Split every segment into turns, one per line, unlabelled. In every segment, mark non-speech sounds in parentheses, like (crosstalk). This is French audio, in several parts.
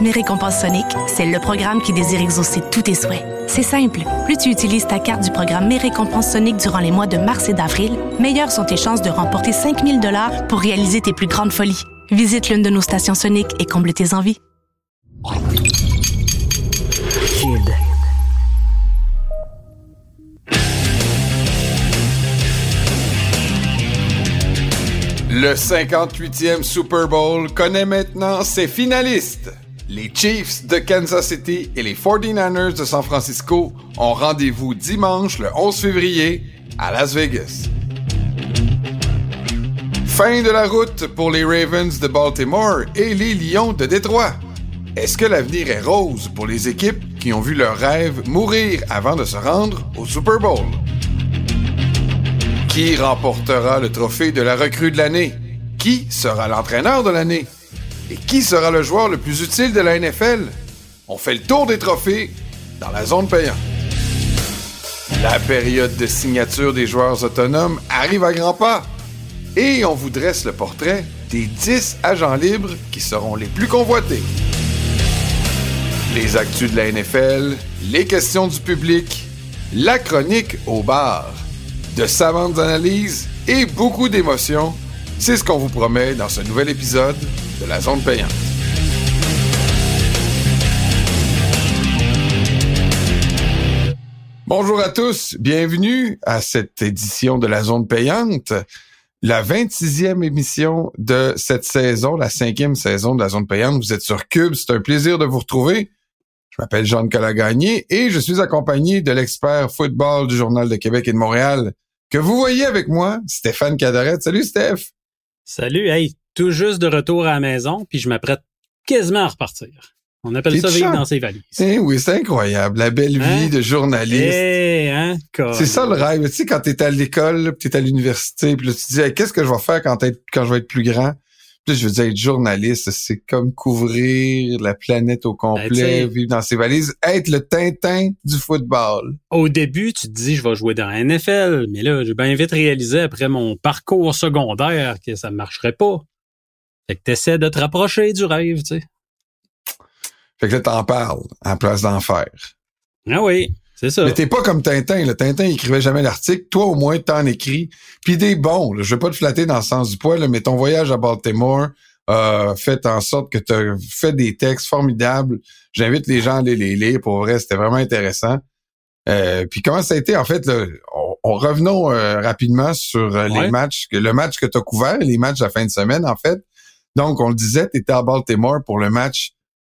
Mes récompenses Sonic, c'est le programme qui désire exaucer tous tes souhaits. C'est simple. Plus tu utilises ta carte du programme Mes récompenses Sonic durant les mois de mars et d'avril, meilleures sont tes chances de remporter 5000 dollars pour réaliser tes plus grandes folies. Visite l'une de nos stations Sonic et comble tes envies.
Le 58e Super Bowl connaît maintenant ses finalistes. Les Chiefs de Kansas City et les 49ers de San Francisco ont rendez-vous dimanche le 11 février à Las Vegas. Fin de la route pour les Ravens de Baltimore et les Lions de Détroit. Est-ce que l'avenir est rose pour les équipes qui ont vu leur rêve mourir avant de se rendre au Super Bowl? Qui remportera le trophée de la recrue de l'année? Qui sera l'entraîneur de l'année? Et qui sera le joueur le plus utile de la NFL? On fait le tour des trophées dans la zone payante. La période de signature des joueurs autonomes arrive à grands pas. Et on vous dresse le portrait des 10 agents libres qui seront les plus convoités. Les actus de la NFL, les questions du public, la chronique au bar de savantes analyses et beaucoup d'émotions. C'est ce qu'on vous promet dans ce nouvel épisode la zone payante. Bonjour à tous, bienvenue à cette édition de la zone payante, la 26e émission de cette saison, la cinquième saison de la zone payante. Vous êtes sur Cube, c'est un plaisir de vous retrouver. Je m'appelle Jean Calagagné et je suis accompagné de l'expert football du Journal de Québec et de Montréal, que vous voyez avec moi, Stéphane Cadaret. Salut Steph.
Salut, hey, tout juste de retour à la maison, puis je m'apprête quasiment à repartir. On appelle ça vivre dans ses valises.
Eh oui, c'est incroyable, la belle vie
Hein?
de journaliste.
Eh, hein,
C'est ça le rêve. Tu sais, quand t'es à l'école, puis t'es à l'université, puis là, tu te dis, Hey, qu'est-ce que je vais faire quand, quand je vais être plus grand? Puis là, je veux dire, être journaliste, c'est comme couvrir la planète au
Ben, tu
complet,
sais-
vivre dans ses valises, être le Tintin du football.
Au début, tu te dis, je vais jouer dans la NFL, mais là, j'ai bien vite réalisé après mon parcours secondaire que ça ne marcherait pas. Fait que t'essaies de te rapprocher du rêve, tu sais.
Fait que là, t'en parles, en place d'en faire.
Ah oui, c'est ça.
Mais t'es pas comme Tintin. Le Tintin, il écrivait jamais l'article. Toi, au moins, t'en écris. Puis des bons. là. Je veux pas te flatter dans le sens du poil, là, mais ton voyage à Baltimore a fait en sorte que tu as fait des textes formidables. J'invite les gens à aller les lire. Pour vrai, c'était vraiment intéressant. Euh, puis comment ça a été, en fait, là, on, on- revenons euh, rapidement sur euh, les matchs, que- le match que tu as couvert, les matchs de la fin de semaine, en fait. Donc, on le disait, tu étais à Baltimore pour le match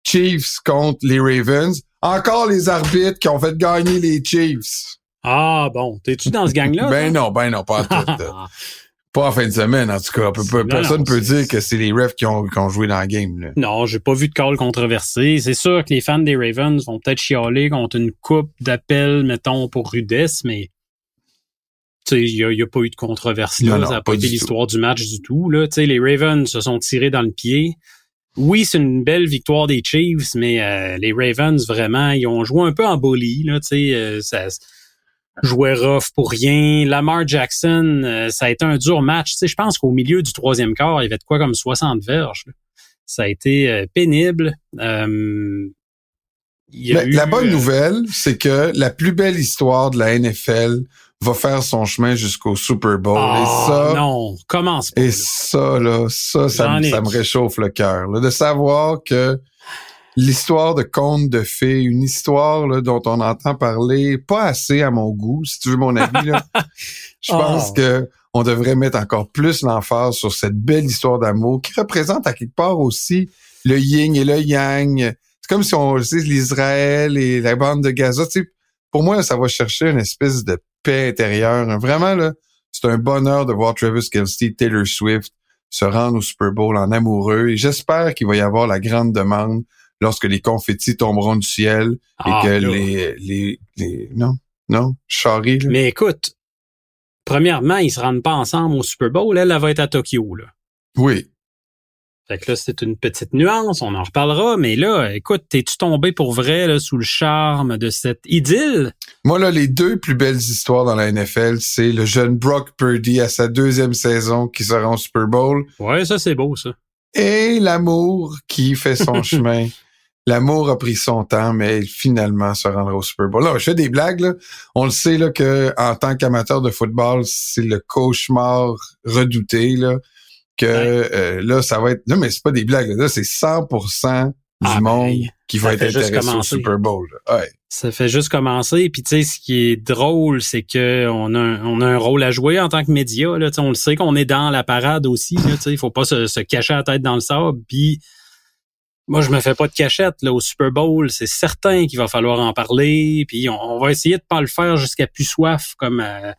Chiefs contre les Ravens. Encore les arbitres qui ont fait gagner les Chiefs.
Ah bon, t'es-tu dans ce gang-là? (laughs)
Ben non, ben non, pas en tout. (laughs) pas en fin de semaine, en tout cas. Personne
non,
peut dire que c'est les refs qui ont, qui ont joué dans la game. Là.
Non, j'ai pas vu de call controversé. C'est sûr que les fans des Ravens vont peut-être chialer contre une coupe d'appels, mettons, pour rudesse, mais il y a, y a pas eu de controverse là.
Non, non,
ça n'a
pas
pas été l'histoire du match du tout. Là. Tu sais, les Ravens se sont tirés dans le pied. Oui, c'est une belle victoire des Chiefs, mais euh, les Ravens, vraiment, ils ont joué un peu en bully. Là, tu sais, euh, ça jouait rough pour rien. Lamar Jackson, euh, ça a été un dur match. Tu sais, je pense qu'au milieu du troisième quart, il y avait de quoi comme 60 verges. là. Ça a été euh, pénible. Euh, il y a
La,
eu,
la bonne
euh,
nouvelle, c'est que la plus belle histoire de la NFL va faire son chemin jusqu'au Super Bowl.
ah,
et ça,
non, commence pas.
et
là.
ça, là, ça, ça, me- ça réchauffe le cœur. De savoir que l'histoire de conte de fées, une histoire là, dont on entend parler pas assez à mon goût, si tu veux mon avis, là. (laughs) Je
Oh.
pense que on devrait mettre encore plus l'emphase sur cette belle histoire d'amour qui représente à quelque part aussi le yin et le yang. C'est comme si on tu sais, l'Israël et la bande de Gaza. Tu sais, pour moi, ça va chercher une espèce de paix intérieure. Vraiment, là, c'est un bonheur de voir Travis Kelsey, Taylor Swift se rendre au Super Bowl en amoureux. Et j'espère qu'il va y avoir la grande demande lorsque les confettis tomberont du ciel et
Ah,
que
là.
les, les, les, non, non, charrie, là.
Mais écoute, premièrement, ils se rendent pas ensemble au Super Bowl. Elle, elle va être à Tokyo, là.
Oui.
Fait que là, c'est une petite nuance, on en reparlera, mais là, écoute, t'es-tu tombé pour vrai là, sous le charme de cette idylle?
Moi, là, les deux plus belles histoires dans la NFL, c'est le jeune Brock Purdy à sa deuxième saison qui sera au Super Bowl
Ouais, ça c'est beau, ça.
et l'amour qui fait son (laughs) chemin. L'amour a pris son temps, mais il finalement se rendra au Super Bowl. Là, je fais des blagues, là. On le sait, là, que en tant qu'amateur de football, c'est le cauchemar redouté, là. Que,
Ouais.
euh, là, ça va être, non, mais c'est pas des blagues, là. C'est 100% du
Ah,
monde
ben,
qui va être intéressé au. Super Bowl. Ouais.
Ça fait juste commencer. Puis tu sais, ce qui est drôle, c'est que on a, un- on a un rôle à jouer en tant que média. Là, Tu sais, on le sait qu'on est dans la parade aussi. Là, tu sais, il faut pas se, se cacher la tête dans le sable. Puis moi, je me fais pas de cachette là, au Super Bowl. C'est certain qu'il va falloir en parler. Puis on, on va essayer de pas le faire jusqu'à plus soif comme euh,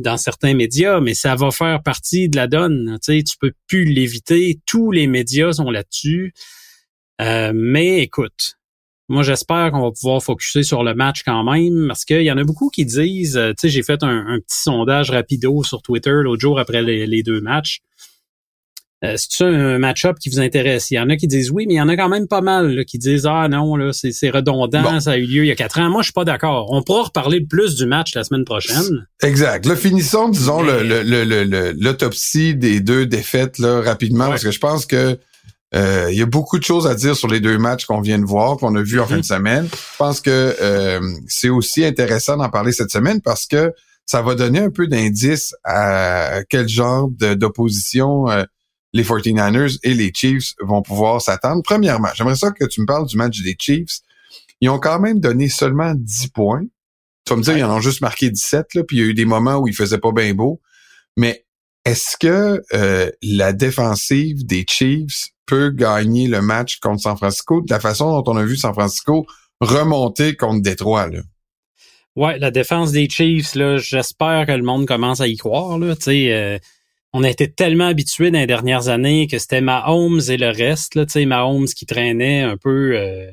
dans certains médias, mais ça va faire partie de la donne. Tu sais, tu peux plus l'éviter. Tous les médias sont là-dessus. Euh, mais écoute, moi, j'espère qu'on va pouvoir focuser sur le match quand même, parce qu'il y en a beaucoup qui disent, euh, tu sais, j'ai fait un, petit sondage rapido sur Twitter l'autre jour après les deux matchs. Euh, c'est un match-up qui vous intéresse? Il y en a qui disent oui, mais il y en a quand même pas mal là, qui disent ah non là c'est c'est redondant,
Bon.
ça a eu lieu il y a quatre ans. Moi je suis pas d'accord. On pourra reparler plus du match la semaine prochaine.
Exact. Là, finissons, disons,
Mais-
le- le- le- le- l'autopsie des deux défaites là, rapidement,
Ouais.
parce que je pense que euh, il y a beaucoup de choses à dire sur les deux matchs qu'on vient de voir, qu'on a vus en
Mhm.
fin de semaine. Je pense que euh, c'est aussi intéressant d'en parler cette semaine parce que ça va donner un peu d'indice à quel genre d'opposition euh, les 49ers et les Chiefs vont pouvoir s'attendre. Premièrement, j'aimerais ça que tu me parles du match des Chiefs. Ils ont quand même donné seulement 10 points. Tu vas me dire,
Ouais.
ils en ont juste marqué 17, là, puis il y a eu des moments où il faisait pas bien beau. Mais est-ce que euh, la défensive des Chiefs peut gagner le match contre San Francisco de la façon dont on a vu San Francisco remonter contre Détroit? Là?
Ouais, la défense des Chiefs, là, j'espère que le monde commence à y croire. Là. Tu sais, euh, on a été tellement habitués dans les dernières années que c'était Mahomes et le reste. Là, tu sais, Mahomes qui traînait un peu euh,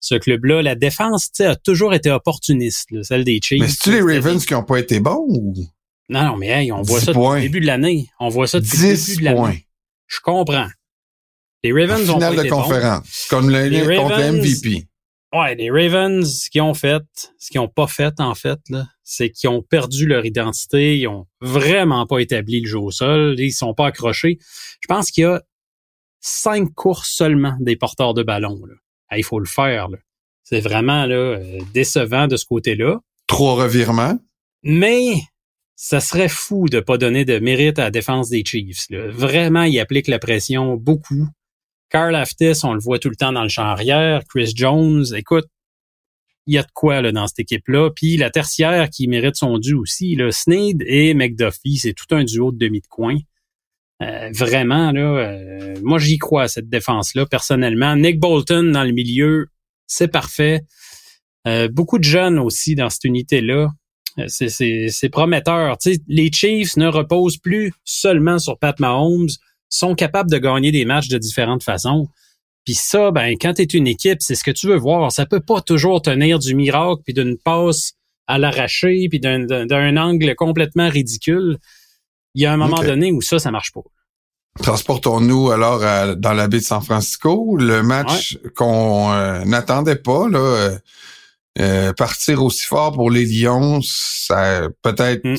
ce club-là. La défense tu sais, a toujours été opportuniste, là, celle des Chiefs.
Mais c'est-tu les Ravens qui ont pas été bons ou?
Non, non, mais hey, on voit
10
ça depuis le début de l'année. On voit ça depuis le
10
début de l'année. Je comprends. Les Ravens ont
Finale
pas
de
été bons.
conférence, comme le,
Les
contre le
Ravens-
MVP.
Ouais, les Ravens, ce qu'ils ont fait, ce qu'ils ont pas fait, en fait, là, c'est qu'ils ont perdu leur identité. Ils ont vraiment pas établi le jeu au sol. Ils sont pas accrochés. Je pense qu'il y a cinq courses seulement des porteurs de ballon. Là. Ah, il faut le faire. là. C'est vraiment là, euh, décevant de ce côté-là.
Trois revirements.
Mais ça serait fou de pas donner de mérite à la défense des Chiefs. là. Vraiment, ils appliquent la pression beaucoup. Carl Aftis, on le voit tout le temps dans le champ arrière. Chris Jones, écoute, il y a de quoi là, dans cette équipe-là. Puis la tertiaire qui mérite son dû aussi, là, Snead et McDuffie, c'est tout un duo de demi de coin. Euh, vraiment, là, euh, moi j'y crois à cette défense-là, personnellement. Nick Bolton dans le milieu, c'est parfait. Euh, beaucoup de jeunes aussi dans cette unité-là. C'est, prometteur. Les Chiefs ne reposent plus seulement sur Pat Mahomes, sont capables de gagner des matchs de différentes façons. Puis ça, ben, quand tu es une équipe, c'est ce que tu veux voir. Ça peut pas toujours tenir du miracle, puis d'une passe à l'arraché, puis d'un, angle complètement ridicule. Il y a un moment donné où ça, ça marche pas.
Transportons-nous alors à- dans la baie de San Francisco, le match qu'on euh, n'attendait pas là. euh, euh, partir aussi fort pour les Lions, ça a peut-être
Mm.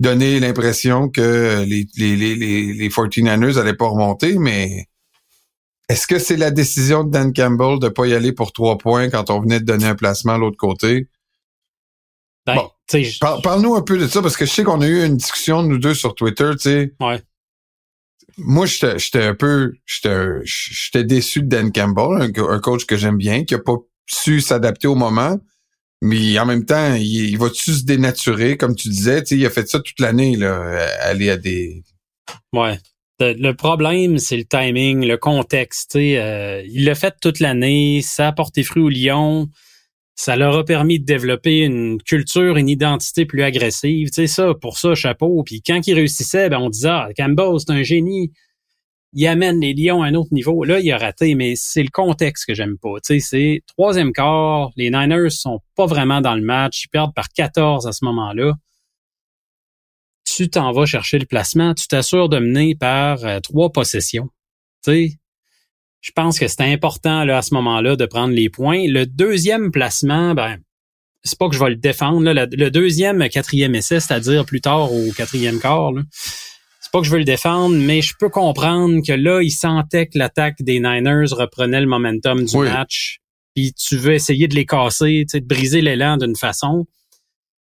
donné l'impression que les, les, les, les, les 49ers allaient pas remonter, mais est-ce que c'est la décision de Dan Campbell de pas y aller pour trois points quand on venait de donner un placement à l'autre côté?
Ben,
Bon.
je-
Par- Parle-nous un peu de ça, parce que je sais qu'on a eu une discussion, nous deux, sur Twitter, tu sais.
Ouais.
Moi, j'étais un peu, j'étais j'étais déçu de Dan Campbell, un, co- un coach que j'aime bien, qui a pas su s'adapter au moment. Mais en même temps, il, il va-tu se dénaturer, comme tu disais, tu sais, il a fait ça toute l'année, là, aller à des...
Ouais. Le, problème, c'est le timing, le contexte. euh, il l'a fait toute l'année, ça a porté fruit au Lyon, ça leur a permis de développer une culture, une identité plus agressive. Tu sais, ça, pour ça, chapeau. Puis quand il réussissait, ben, on disait, ah, Campbell, c'est un génie. il amène les Lions à un autre niveau. Là, il a raté, mais c'est le contexte que j'aime pas. Tu sais, c'est troisième quart, les Niners sont pas vraiment dans le match, ils perdent par 14 à ce moment-là. Tu t'en vas chercher le placement, tu t'assures de mener par euh, trois possessions. Tu sais, je pense que c'est important là, à ce moment-là de prendre les points. Le deuxième placement, ben, c'est pas que je vais le défendre. Là. Le, deuxième, quatrième essai, c'est-à-dire plus tard au quatrième quart, là, c'est pas que je veux le défendre, mais je peux comprendre que là, il sentait que l'attaque des Niners reprenait le momentum du match. Puis tu veux essayer de les casser, de briser l'élan d'une façon.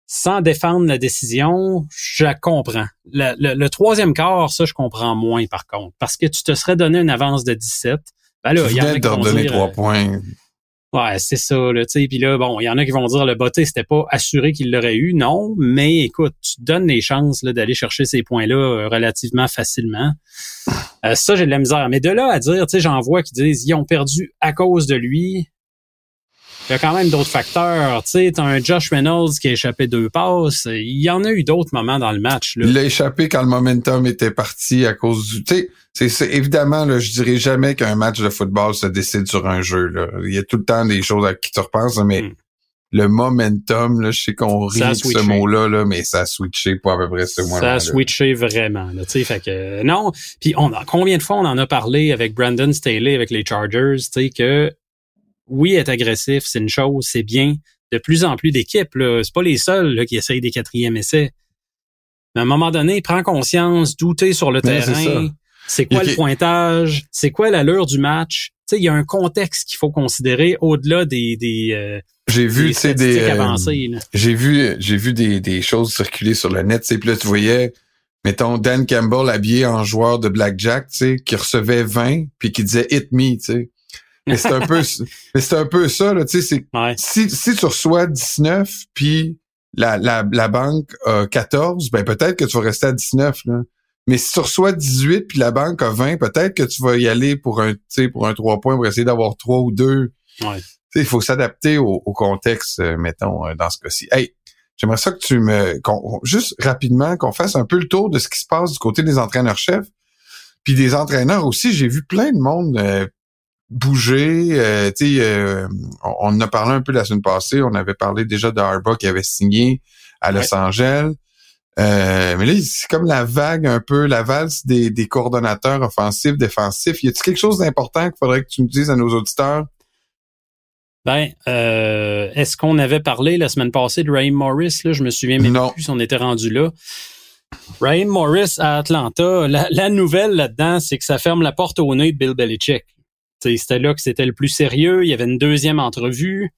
Sans défendre la décision, je comprends. Le, troisième quart, ça, je comprends moins par contre. Parce que tu te serais donné une avance de 17.
Ben là, il y a donner trois euh, points.
Ouais, c'est ça, là, tu sais. Puis là, bon, il y en a qui vont dire le botté, c'était pas assuré qu'il l'aurait eu. Non, mais écoute, tu donnes les chances d'aller chercher ces points-là euh, relativement facilement. Euh, ça, j'ai de la misère. Mais de là à dire, tu sais, j'en vois qui disent ils ont perdu à cause de lui. Il y a quand même d'autres facteurs. Tu sais, t'as un Josh Reynolds qui a échappé deux passes. Il y en a eu d'autres moments dans le match. Là.
Il a échappé quand le momentum était parti à cause du. Tu sais, c'est évidemment, là, je dirais jamais qu'un match de football se décide sur un jeu. Là. Il y a tout le temps des choses à qui tu repenses, mais hmm. le momentum, là, je sais qu'on rit de ce mot-là, là, mais ça a switché pour à peu près ce mois-là.
Ça a switché vraiment. Là, fait que non. Puis on a, combien de fois on en a parlé avec Brandon Staley avec les Chargers, tu sais que oui, être agressif, c'est une chose, c'est bien. De plus en plus d'équipes, c'est pas les seuls là, qui essayent des quatrièmes essais. Mais à un moment donné, prends conscience, douter sur le terrain c'est quoi le pointage? C'est quoi l'allure du match? Tu sais, il y a un contexte qu'il faut considérer au-delà des, des euh,
j'ai vu des, des euh, j'ai vu j'ai vu des, des choses circuler sur le net tu là tu voyais mettons Dan Campbell habillé en joueur de blackjack tu sais qui recevait 20 puis qui disait hit me tu sais mais c'est un peu (laughs) mais c'est un peu ça là tu sais c'est si si tu reçois 19 puis la, la, la banque a 14 ben peut-être que tu vas rester à 19 là mais si tu reçois 18 puis la banque a 20, peut-être que tu vas y aller pour un, pour un 3 points pour essayer d'avoir 3 ou 2. Ouais. Il faut s'adapter au, contexte, euh, mettons, euh, dans ce cas-ci. Hey, j'aimerais ça que tu me... juste rapidement, qu'on fasse un peu le tour de ce qui se passe du côté des entraîneurs-chefs. Puis des entraîneurs aussi, j'ai vu plein de monde euh, bouger. Euh, on, on en a parlé un peu la semaine passée. On avait parlé déjà de Harbaugh qui avait signé à Los Angeles. Euh, mais là, c'est comme la vague un peu, la valse des, des coordonnateurs offensifs, défensifs. Y a-t-il quelque chose d'important qu'il faudrait que tu nous dises à nos auditeurs?
Ben, euh, est-ce qu'on avait parlé la semaine passée de Raheem Morris? Là? Je me souviens même plus si on était rendu là. Raheem Morris à Atlanta, la, nouvelle là-dedans, c'est que ça ferme la porte au nez de Bill Belichick. C'était là que c'était le plus sérieux. Il y avait une deuxième entrevue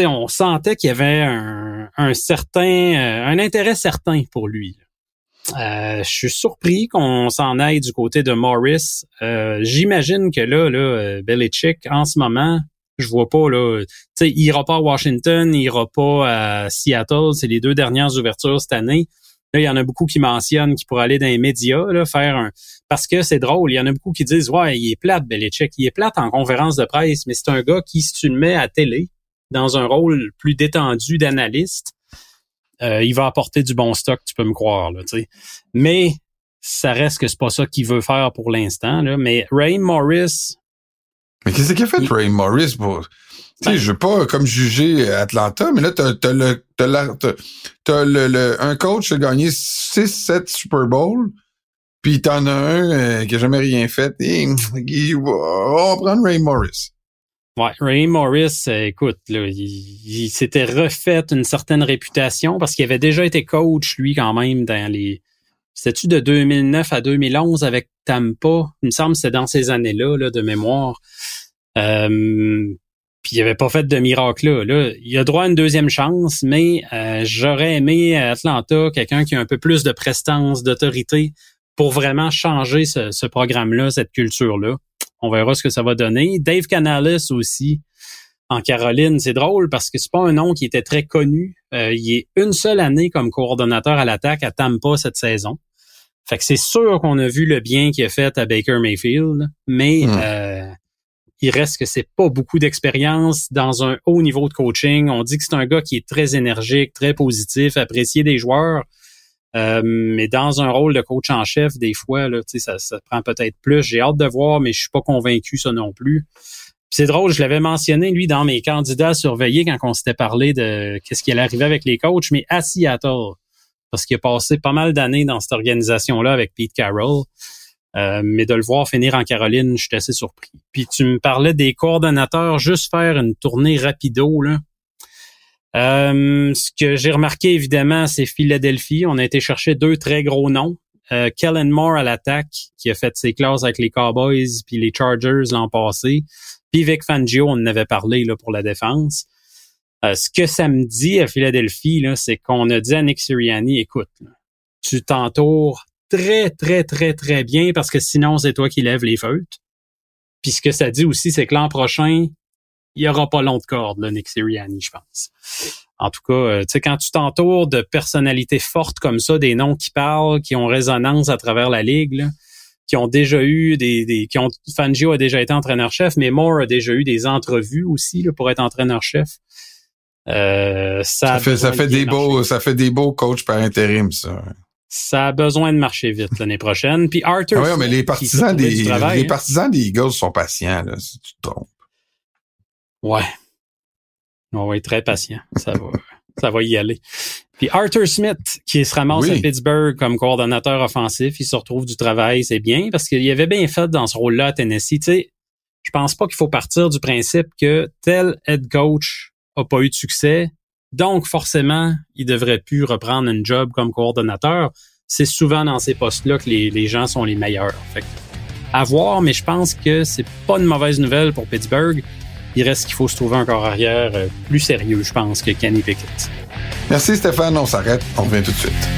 on sentait qu'il y avait un, certain, euh, un intérêt certain pour lui. Euh, je suis surpris qu'on s'en aille du côté de Morris. Euh, j'imagine que là, là, Belichick, en ce moment, je vois pas là. Il ira pas à Washington, il ira pas à Seattle. C'est les deux dernières ouvertures cette année. Là, il y en a beaucoup qui mentionnent qu'il pourrait aller dans les médias, là, faire un. Parce que c'est drôle, il y en a beaucoup qui disent Ouais, il est plate, Belichick. Il est plate en conférence de presse, mais c'est un gars qui, si tu le mets à télé, dans un rôle plus détendu d'analyste, euh, il va apporter du bon stock, tu peux me croire. Là, Mais ça reste que c'est pas ça qu'il veut faire pour l'instant. Mais Ray Morris.
Mais qu'est-ce qu'il a fait, Ray Morris? Pour... Tu sais, ben je veux pas comme juger Atlanta, mais là, t'as, as le, t'as, le, un coach qui a gagné 6-7 Super Bowl, puis t'en as un euh, qui a jamais rien fait. Et, on va prendre Ray Morris.
Ouais, Ray Morris, euh, écoute, là, il, s'était refait une certaine réputation parce qu'il avait déjà été coach, lui, quand même, dans les... C'était-tu de 2009 à 2011 avec Tampa? Il me semble que c'est dans ces années-là, là, de mémoire. Euh, puis il avait pas fait de miracle là. là. Il a droit à une deuxième chance, mais euh, j'aurais aimé à Atlanta quelqu'un qui a un peu plus de prestance, d'autorité pour vraiment changer ce programme-là, cette culture-là. On verra ce que ça va donner. Dave Canales aussi en Caroline, c'est drôle parce que c'est pas un nom qui était très connu. Euh, il est une seule année comme coordonnateur à l'attaque à Tampa cette saison. Fait que c'est sûr qu'on a vu le bien qu'il a fait à Baker Mayfield, mais hmm. euh, il reste que c'est pas beaucoup d'expérience dans un haut niveau de coaching. On dit que c'est un gars qui est très énergique, très positif, apprécié des joueurs. Euh, mais dans un rôle de coach en chef, des fois, là, ça, ça prend peut-être plus. J'ai hâte de voir, mais je suis pas convaincu ça non plus. C'est drôle, je l'avais mentionné, lui, dans mes candidats à surveiller quand on s'était parlé de qu'est-ce qui allait arriver avec les coachs, mais à Seattle, parce qu'il a passé pas mal d'années dans cette organisation-là avec Pete Carroll. Euh, mais de le voir finir en Caroline, je suis assez surpris. Puis tu me parlais des coordonnateurs, juste faire une tournée rapido, là. Euh, ce que j'ai remarqué, évidemment, c'est Philadelphie. On a été chercher deux très gros noms. Euh, Kellen Moore à l'attaque, qui a fait ses classes avec les Cowboys puis les Chargers l'an passé. Puis Vic Fangio, on en avait parlé là, pour la défense. Euh, ce que ça me dit à Philadelphie, c'est qu'on a dit à Nick Sirianni, écoute, tu t'entoures très, très, très, très bien parce que sinon, c'est toi qui lèves les feutres. Puis ce que ça dit aussi, c'est que l'an prochain, il y aura pas long de corde, là, Nick Sirianni, je pense. En tout cas, euh, tu sais, quand tu t'entoures de personnalités fortes comme ça, des noms qui parlent, qui ont résonance à travers la ligue, qui ont déjà eu des, des qui ont Fangio a déjà été entraîneur-chef, mais Moore a déjà eu des entrevues aussi là, pour être entraîneur-chef.
Euh, ça, fait, ça fait des beaux, ça fait des beaux coachs par intérim, ça.
Ça a besoin de marcher vite l'année prochaine. Puis Arthur.
Ah oui, mais les partisans des, les hein. partisans des Eagles sont patients, là, si tu te trompes.
Ouais. On va être très patient. Ça va, (laughs) ça va y aller. Puis Arthur Smith, qui se ramasse à Pittsburgh comme coordonnateur offensif, il se retrouve du travail, c'est bien, parce qu'il avait bien fait dans ce rôle-là à Tennessee. Tu sais, je pense pas qu'il faut partir du principe que tel head coach a pas eu de succès, donc forcément, il devrait plus reprendre un job comme coordonnateur. C'est souvent dans ces postes-là que les, les, gens sont les meilleurs. Fait à voir, mais je pense que c'est pas une mauvaise nouvelle pour Pittsburgh. Il reste qu'il faut se trouver un corps arrière euh, plus sérieux, je pense, que Kenny Pickett.
Merci Stéphane, on s'arrête, on revient tout de suite.